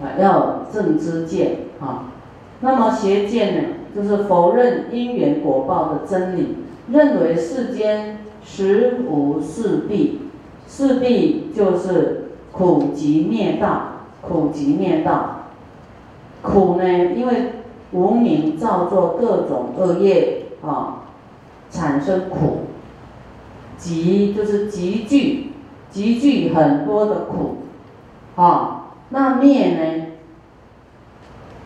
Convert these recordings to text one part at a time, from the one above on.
啊，要正知见啊。那么邪见呢，就是否认因缘果报的真理，认为世间实无四谛，四谛就是苦集灭道，苦集灭道。苦呢，因为无名造作各种恶业啊，产生苦。集就是集聚，集聚很多的苦，啊，那灭呢？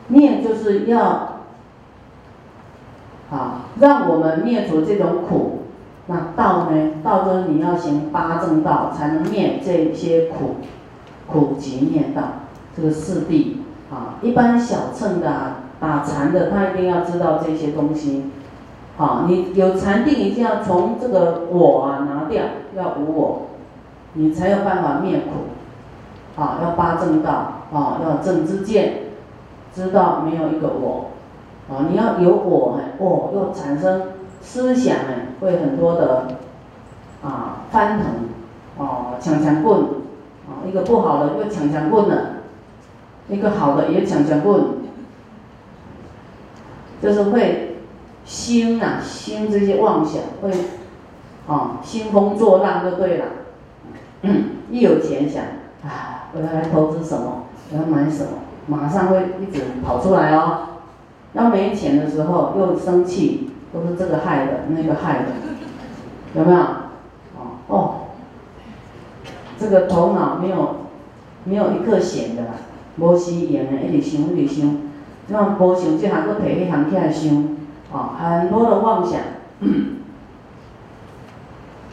灭就是要，啊，让我们灭除这种苦。那道呢？道就是你要行八正道，才能灭这些苦，苦集灭道，这个四谛。啊，一般小乘的打禅的，他一定要知道这些东西。好，你有禅定，一定要从这个我啊拿掉，要无我，你才有办法灭苦。啊，要八正道，啊，要正知见，知道没有一个我。啊，你要有我哎，我又产生思想哎，会很多的啊翻腾，哦，抢抢棍，啊，一个不好的又抢抢棍了，一个好的也抢抢棍，就是会。心啊，心这些妄想会，啊，兴风作浪就对了。一有钱想，啊，我要来投资什么？我要买什么？马上会一直跑出来哦。要没钱的时候又生气，都是这个害的，那个害的，有没有？哦哦，这个头脑没有没有一个闲的啦，无时闲的，一直想一直想，那无想这行，佫摕迄行起来想。啊，很多的妄想。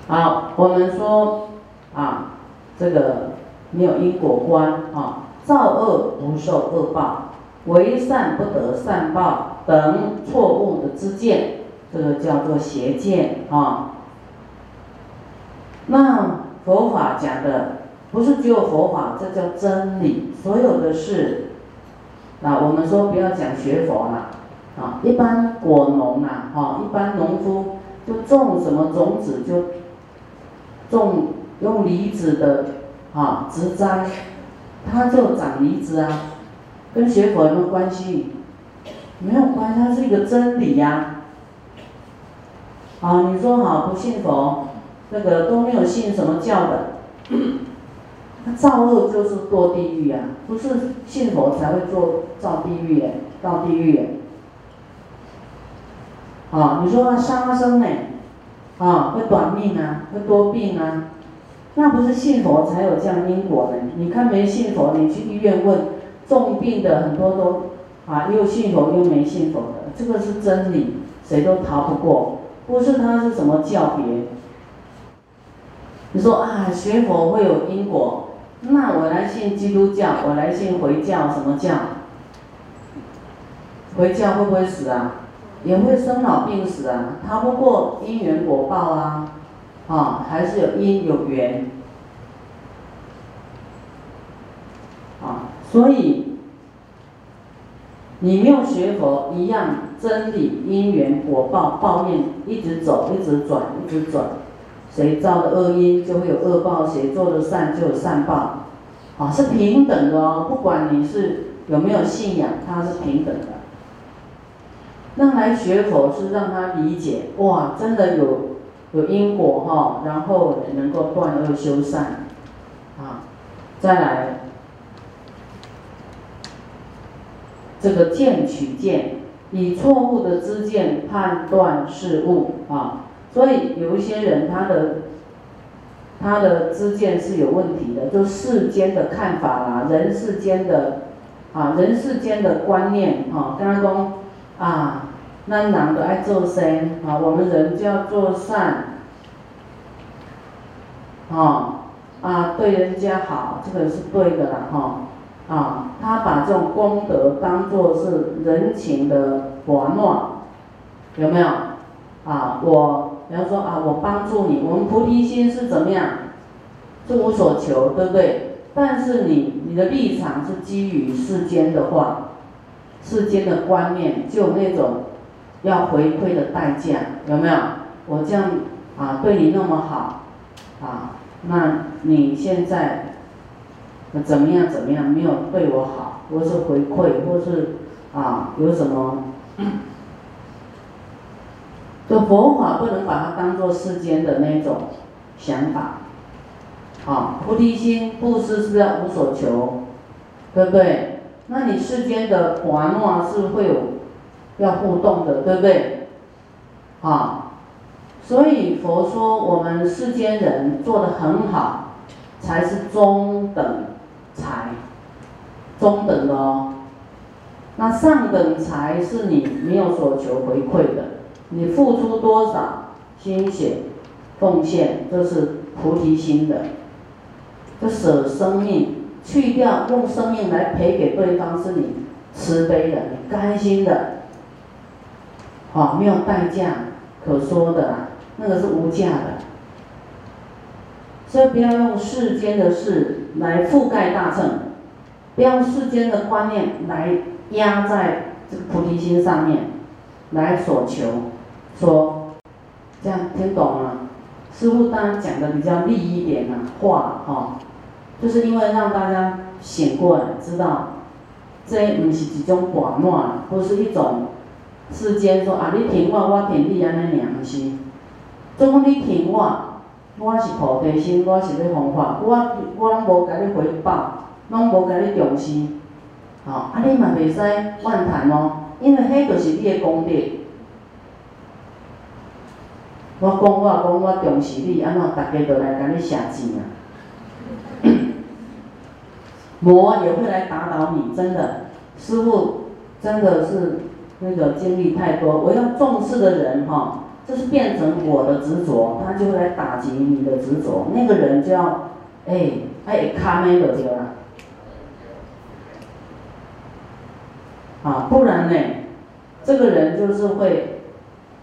好，我们说啊，这个没有因果观啊，造恶不受恶报，为善不得善报等错误的知见，这个叫做邪见啊。那佛法讲的不是只有佛法，这叫真理。所有的事，啊，我们说不要讲学佛了。啊，一般果农啊，哈，一般农夫就种什么种子就种用离子的啊植栽，它就长梨子啊，跟学佛有没有关系？没有关系，它是一个真理呀。啊，你说好不信佛，那个都没有信什么教的，造恶就是堕地狱呀，不是信佛才会做造地狱耶，造地狱耶。啊，你说杀生呢？啊，会短命啊，会多病啊，那不是信佛才有这样因果呢？你看没信佛，你去医院问，重病的很多都啊，又信佛又没信佛的，这个是真理，谁都逃不过。不是他是什么教别？你说啊，学佛会有因果，那我来信基督教，我来信回教，什么教？回教会不会死啊？也会生老病死啊，逃不过因缘果报啊，啊，还是有因有缘，啊，所以你没有学佛一样，真理因缘果报报应一直走，一直转，一直转，谁造的恶因就会有恶报，谁做的善就有善报，啊，是平等的哦，不管你是有没有信仰，它是平等的。让来学佛是让他理解，哇，真的有有因果哈，然后能够断恶修善，啊，再来这个见取见，以错误的知见判断事物啊，所以有一些人他的他的知见是有问题的，就世间的看法啦，人世间的啊，人世间的观念啊，刚刚讲啊。那人都爱做善，啊，我们人就要做善，啊，啊，对人家好，这个是对的啦，哈，啊，他把这种功德当做是人情的玩弄，有没有？啊，我，比方说啊，我帮助你，我们菩提心是怎么样？是无所求，对不对？但是你，你的立场是基于世间的话，世间的观念，就那种。要回馈的代价有没有？我这样啊对你那么好，啊，那你现在怎么样怎么样，没有对我好，或是回馈，或是啊有什么，这佛法不能把它当做世间的那种想法，啊，菩提心布施是要无所求，对不对？那你世间的玩闹是会有要互动的，对不对？啊，所以佛说我们世间人做的很好，才是中等财，中等的哦。那上等财是你没有所求回馈的，你付出多少心血奉献，这是菩提心的，这舍生命。去掉用生命来赔给对方，是你慈悲的，你甘心的，好，没有代价可说的啦，那个是无价的。所以不要用世间的事来覆盖大乘，不要用世间的观念来压在这个菩提心上面，来所求，说这样听懂了？师傅当然讲的比较利一点了话，哈。就是因为让大家醒过来，知道这不是一种寡乱，不是一种世间说啊，你听我，我听你安尼良心。总讲你听我，我是菩提心，我是要方法，我我拢无甲你回报，拢无甲你重视，吼，啊你嘛袂使怨叹哦，因为迄就是你的功德。我讲我讲我重视你，安怎大家都来甲你写钱啊？魔也会来打倒你，真的，师傅真的是那个经历太多。我要重视的人哈，就是变成我的执着，他就会来打击你的执着。那个人就要，哎，哎，卡没了对吧？啊，不然呢，这个人就是会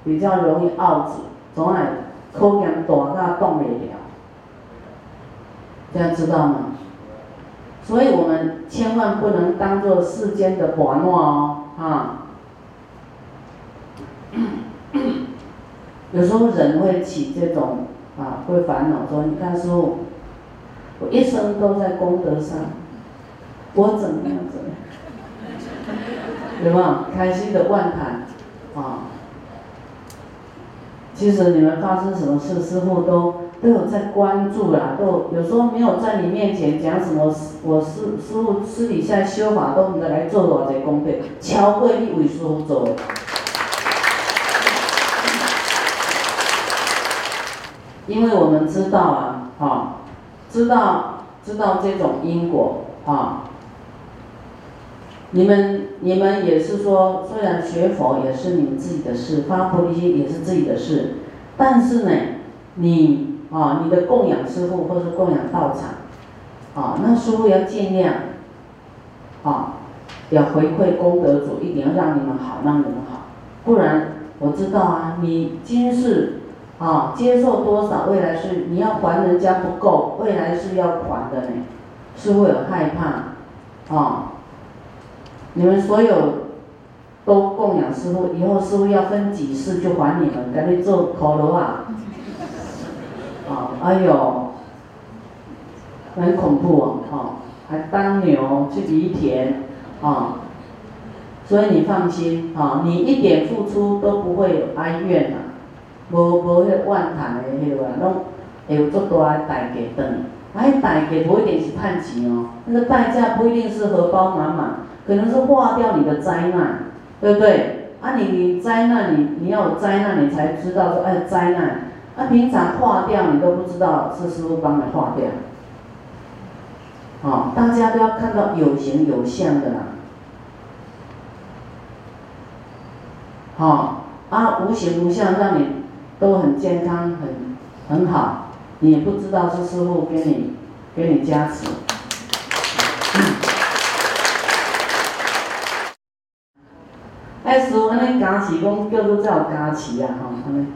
比较容易傲子，总爱口言大，他动不了，这样知道吗？所以我们千万不能当做世间的玩物哦，啊！有时候人会起这种啊，会烦恼说：“你看师傅，我一生都在功德上，我怎么样怎么样？有没有开心的万谈啊？其实你们发生什么事，师傅都。都有在关注啦，都有时候没有在你面前讲什么，我师师傅私底下修法都唔知来做偌济功德，超过你为师傅做。因为我们知道啊，哈，知道知道这种因果啊，你们你们也是说，虽然学佛也是你们自己的事，发菩提心也是自己的事，但是呢，你。啊，你的供养师傅或是供养道场，啊，那师傅要尽量，啊，要回馈功德主，一定要让你们好，让你们好，不然我知道啊，你今世啊接受多少，未来是你要还人家不够，未来是要还的呢，师傅有害怕，啊，你们所有都供养师傅，以后师傅要分几次就还你们，赶紧做考罗啊。啊，哎呦，很恐怖哦，哈，还当牛去犁田，啊，所以你放心，啊，你一点付出都不会有哀怨的，无无迄怨叹的迄个，拢会有足大的代价等，啊，迄代价不一定是叹钱哦，那个代价不一定是荷包满满，可能是化掉你的灾难，对不对？啊，你你灾难，你你要有灾难，你才知道说，哎，灾难。啊平常化掉，你都不知道是师傅帮你化掉。好，大家都要看到有形有相的啦。好，啊，无形无相让你都很健康，很很好，你也不知道是师傅给你给你加持。哎，师傅，安尼加持，讲叫做叫加持啊，吼，安尼。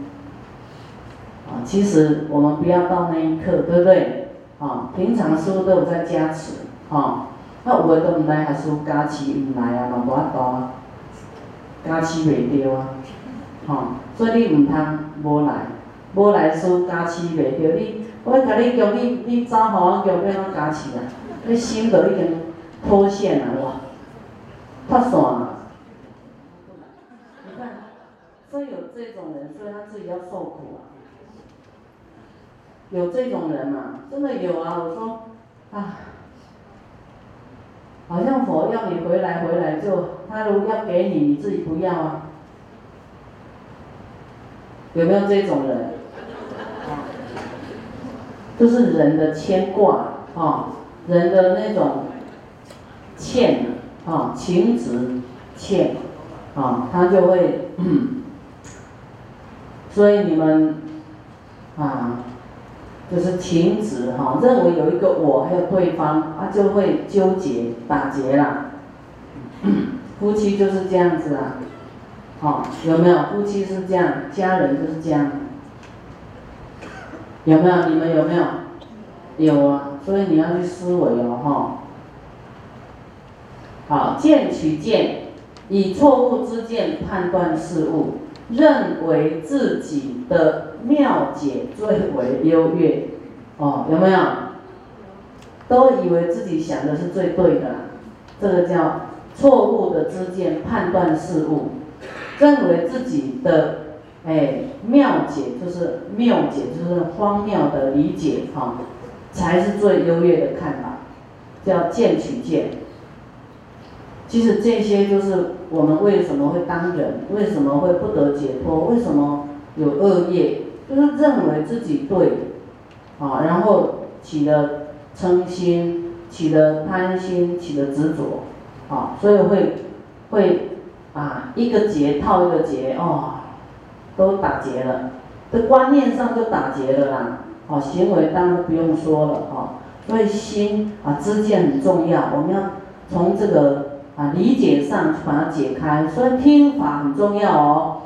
啊，其实我们不要到那一刻，对不对？啊，平常师傅都有在加持，啊，那有的都唔来，还是加持唔来啊，嘛无法度啊，加持袂着啊，哈，所以你唔通无来，无来师傅加持袂着，你我甲你叫你你走互我叫要怎加持啊？那心都已经脱线了哇，太爽了。你看，所以有这种人，所以他自己要受苦啊。有这种人嘛？真的有啊！我说，啊，好像佛要你回来，回来就他如果要给你，你自己不要啊？有没有这种人？就是人的牵挂啊，人的那种欠啊，情执欠啊，他就会，所以你们啊。就是情执哈，认为有一个我还有对方，啊就会纠结打结啦。夫妻就是这样子啊，好有没有？夫妻是这样，家人就是这样，有没有？你们有没有？有啊，所以你要去思维哦哈。好，见取见，以错误之见判断事物，认为自己的。妙解最为优越，哦，有没有？都以为自己想的是最对的，这个叫错误的知见判断事物，认为自己的哎妙解就是妙解就是荒谬的理解哈，才是最优越的看法，叫见取见。其实这些就是我们为什么会当人，为什么会不得解脱，为什么有恶业。就是认为自己对，啊，然后起了嗔心，起了贪心，起了执着，啊，所以会会啊一个结套一个结哦，都打结了，这观念上就打结了啦，哦，行为当然不用说了哈，所以心啊知见很重要，我们要从这个啊理解上去把它解开，所以听法很重要哦，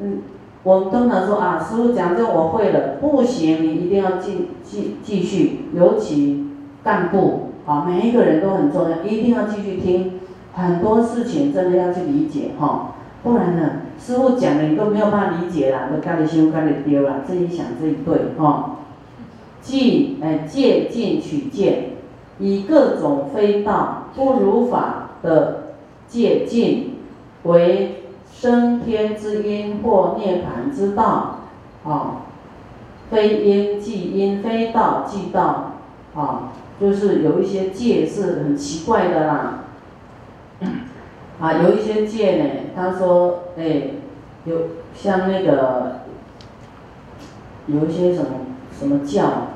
嗯。我们通常说啊，师傅讲这我会了，不行，你一定要继继继续，尤其干部啊，每一个人都很重要，一定要继续听，很多事情真的要去理解哈，不然呢，师傅讲的你都没有办法理解啦，都干你修干你丢了，自己想自己对哈，即哎借进取见，以各种非道不如法的借进为。升天之因或涅盘之道，啊，非因即因，非道即道，啊，就是有一些戒是很奇怪的啦，啊，有一些戒呢，他说，哎，有像那个，有一些什么什么教，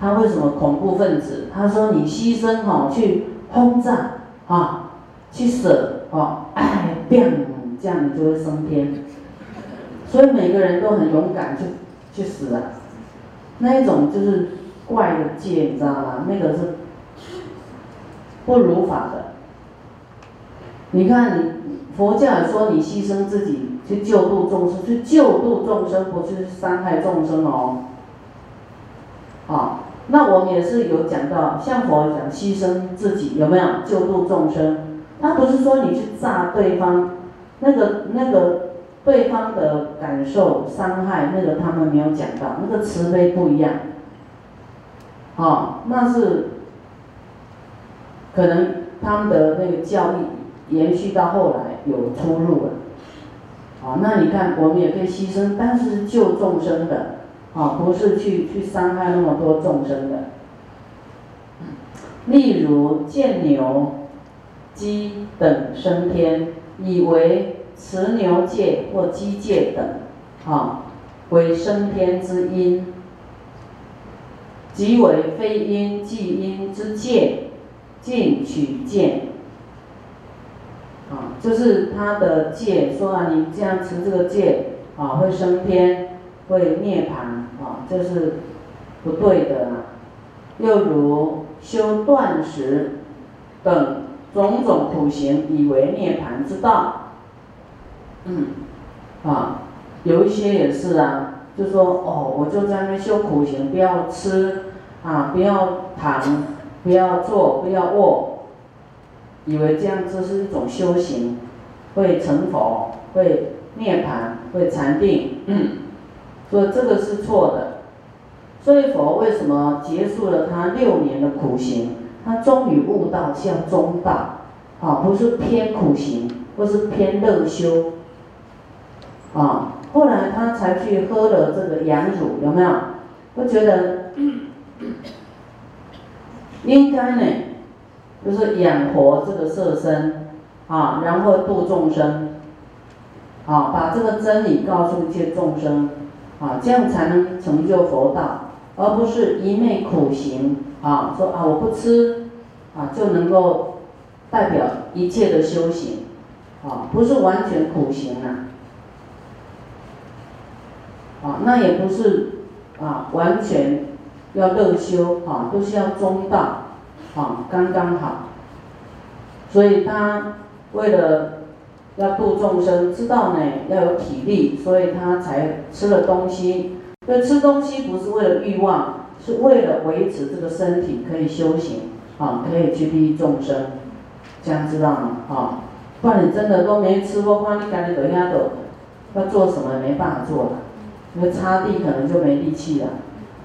他为什么恐怖分子？他说你牺牲哈去轰炸，啊，去舍，哦，哎，变。这样你就会升天，所以每个人都很勇敢去去死了，那一种就是怪的戒，你知道吗？那个是不如法的。你看你佛教说你牺牲自己去救度众生，去救度众生，不是伤害众生哦。啊，那我们也是有讲到，像佛讲牺牲自己有没有救度众生？他不是说你去炸对方。那个那个对方的感受伤害，那个他们没有讲到，那个慈悲不一样，哦，那是可能他们的那个教育延续到后来有出入了，哦，那你看我们也可以牺牲，但是救众生的，啊，不是去去伤害那么多众生的，例如见牛、鸡等升天。以为持牛戒或鸡戒等，啊，为升天之因，即为非因即因之戒，进取见，啊，就是他的戒，说啊，你这样持这个戒，啊，会升天，会涅槃，啊，这是不对的啦。又如修断食等。种种苦行以为涅槃之道，嗯，啊，有一些也是啊，就说哦，我就在那修苦行，不要吃啊，不要躺，不要坐，不要卧，以为这样这是一种修行，会成佛，会涅槃，会禅定，嗯，所以这个是错的。所以佛为什么结束了他六年的苦行？他终于悟道向中道，啊，不是偏苦行，或是偏乐修，啊，后来他才去喝了这个羊乳，有没有？我觉得应该呢，就是养活这个色身，啊，然后度众生，啊，把这个真理告诉一切众生，啊，这样才能成就佛道，而不是一昧苦行，啊，说啊我不吃，啊就能够代表一切的修行，啊，不是完全苦行啊，啊，那也不是。啊，完全要乐修啊，都是要中道啊，刚刚好。所以他为了要度众生，知道呢要有体力，所以他才吃了东西。那吃东西不是为了欲望，是为了维持这个身体可以修行啊，可以去利益众生。这样知道吗？啊，不然你真的都没吃过，话你赶紧等下都要做什么没办法做了。因为擦地可能就没力气了，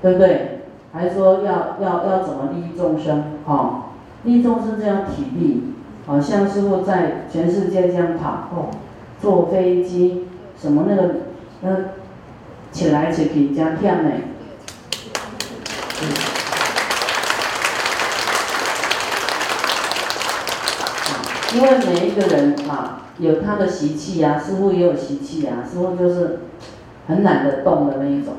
对不对？还说要要要怎么利益众生？哦，利益众生这样体力，好像师傅在全世界这样跑，哦，坐飞机什么那个，那起来起去这样跳呢？因为每一个人啊，有他的习气呀，师傅也有习气呀，师傅就是。很懒得动的那一种，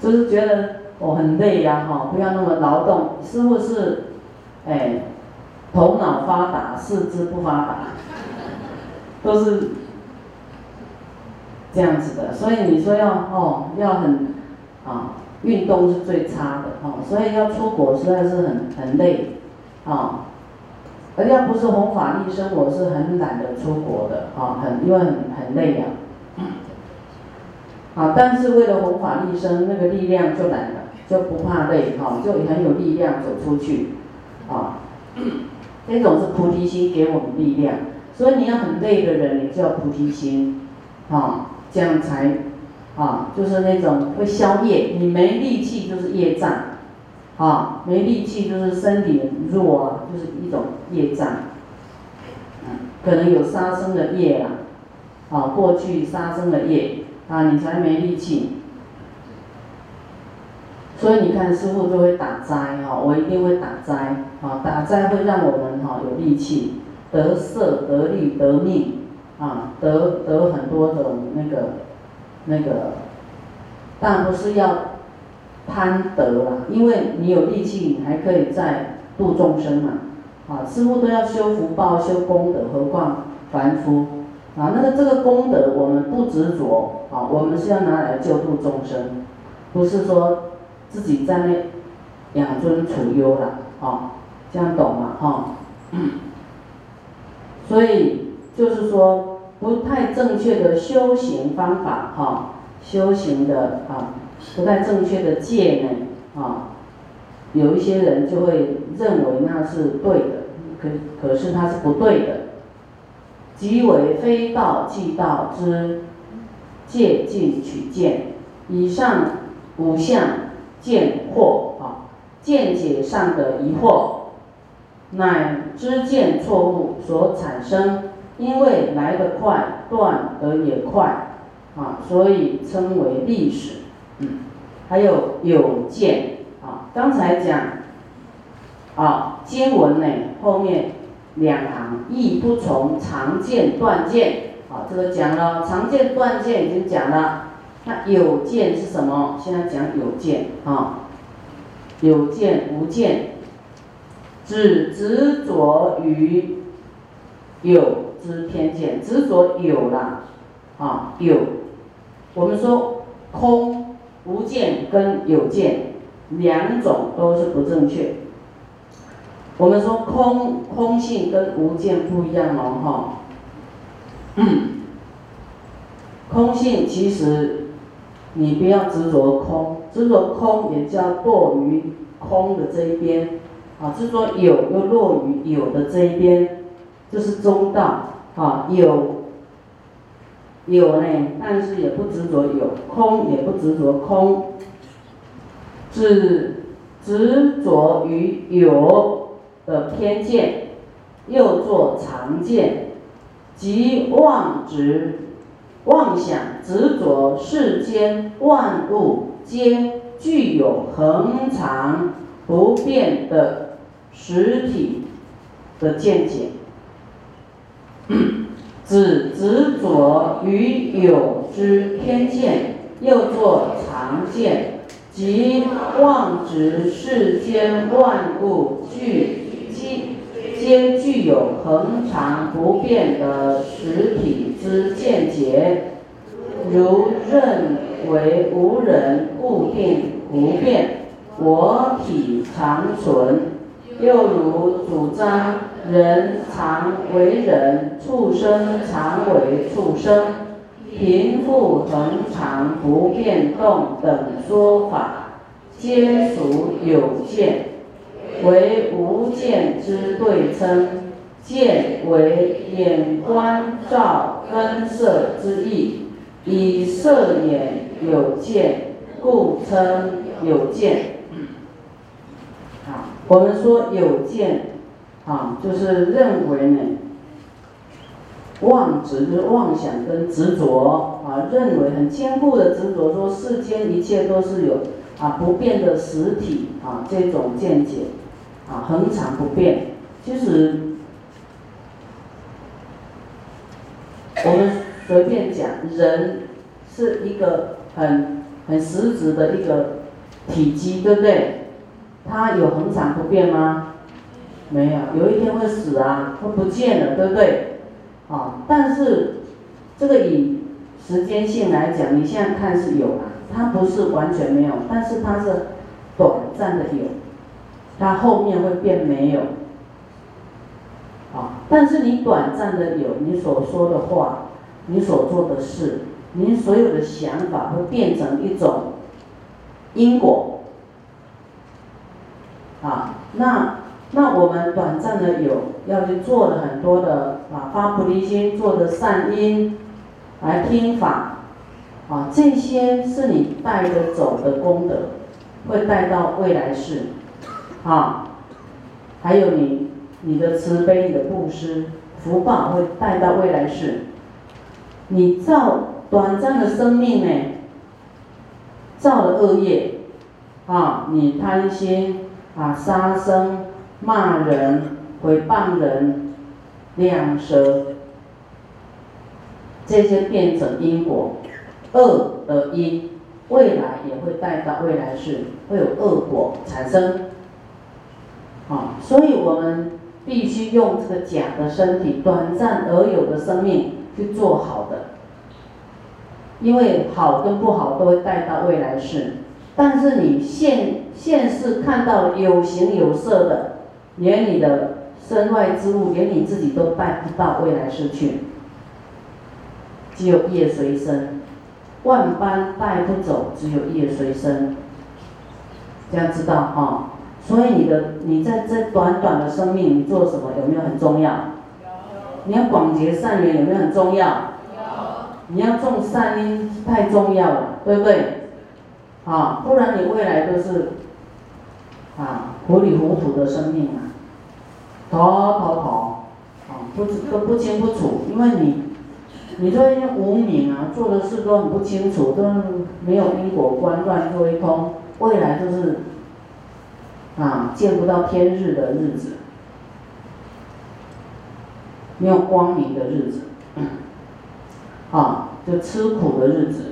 就是觉得我很累呀，哈，不要那么劳动。师傅是，哎，头脑发达，四肢不发达，都是这样子的。所以你说要哦，要很啊，运动是最差的哦，所以要出国实在是很很累，啊。而要不是弘法利生，我是很懒得出国的啊，很因为很很累呀。啊但是为了弘法利生，那个力量就来了，就不怕累哈，就很有力量走出去，啊，这种是菩提心给我们力量。所以你要很累的人，你就要菩提心，啊，这样才，啊，就是那种会消业，你没力气就是业障。啊，没力气就是身体弱，就是一种业障，嗯，可能有杀生的业啊，啊，过去杀生的业啊，你才没力气。所以你看师傅就会打斋哈，我一定会打斋啊，打斋会让我们哈有力气，得色得力得命啊，得得很多种那个那个，但不是要。贪得啦，因为你有力气，你还可以再度众生嘛，啊，师傅都要修福报、修功德，何况凡夫啊？那个这个功德，我们不执着啊，我们是要拿来救度众生，不是说自己在那养尊处优了，啊，这样懂吗？哈，所以就是说不太正确的修行方法，哈，修行的啊。不太正确的戒呢，啊，有一些人就会认为那是对的，可可是它是不对的。即为非道即道之借镜取见，以上五项见惑。啊，见解上的疑惑，乃知见错误所产生，因为来得快，断得也快，啊，所以称为历史。嗯，还有有见。啊，刚才讲啊，经文呢后面两行亦不从常见断见，啊，这个讲了常见断见已经讲了，那有见是什么？现在讲有见啊，有见无见，只执着于有之偏见，执着有了啊有，我们说空。无见跟有见两种都是不正确。我们说空空性跟无见不一样哦，哈。空性其实你不要执着空，执着空也叫落于空的这一边啊，执着有又落于有的这一边，这是中道啊，有。有呢，但是也不执着有；空也不执着空，只执着于有的偏见，又作常见，即妄执、妄想、执着世间万物皆具有恒常不变的实体的见解。只执着于有之偏见，又作常见，即妄执世间万物具皆具有恒常不变的实体之见解，如认为无人固定不变，我体常存。又如主张人常为人，畜生常为畜生，贫富恒常不变动等说法，皆属有见，为无见之对称。见为眼观照根色之意，以色眼有见，故称有见。我们说有见，啊，就是认为呢，妄执就是妄想跟执着啊，认为很坚固的执着，说世间一切都是有啊不变的实体啊，这种见解啊恒常不变。其实我们随便讲，人是一个很很实质的一个体积，对不对？它有恒常不变吗？没有，有一天会死啊，会不见了，对不对？啊，但是这个以时间性来讲，你现在看是有啊，它不是完全没有，但是它是短暂的有，它后面会变没有。啊，但是你短暂的有，你所说的话，你所做的事，你所有的想法会变成一种因果。啊，那那我们短暂的有要去做了很多的啊发菩提心做的善因，来听法，啊这些是你带着走的功德，会带到未来世，啊，还有你你的慈悲你的布施福报会带到未来世，你造短暂的生命呢，造了恶业，啊你贪心。啊，杀生、骂人、诽谤人、两舌，这些变成因果，恶的因，未来也会带到未来世，会有恶果产生。啊，所以我们必须用这个假的身体、短暂而有的生命去做好的，因为好跟不好都会带到未来世。但是你现现世看到有形有色的，连你的身外之物，连你自己都带不到未来世去，只有业随身，万般带不走，只有业随身。这样知道哈？所以你的你在这短短的生命，你做什么有没有很重要？你要广结善缘有没有很重要？你要种善因太重要了，对不对？啊，不然你未来都是啊糊里糊涂的生命啊，逃逃逃，啊不知都不清不楚，因为你，你说因无名啊，做的事都很不清楚，都没有因果观，乱做一通，未来就是啊见不到天日的日子，没有光明的日子，啊就吃苦的日子。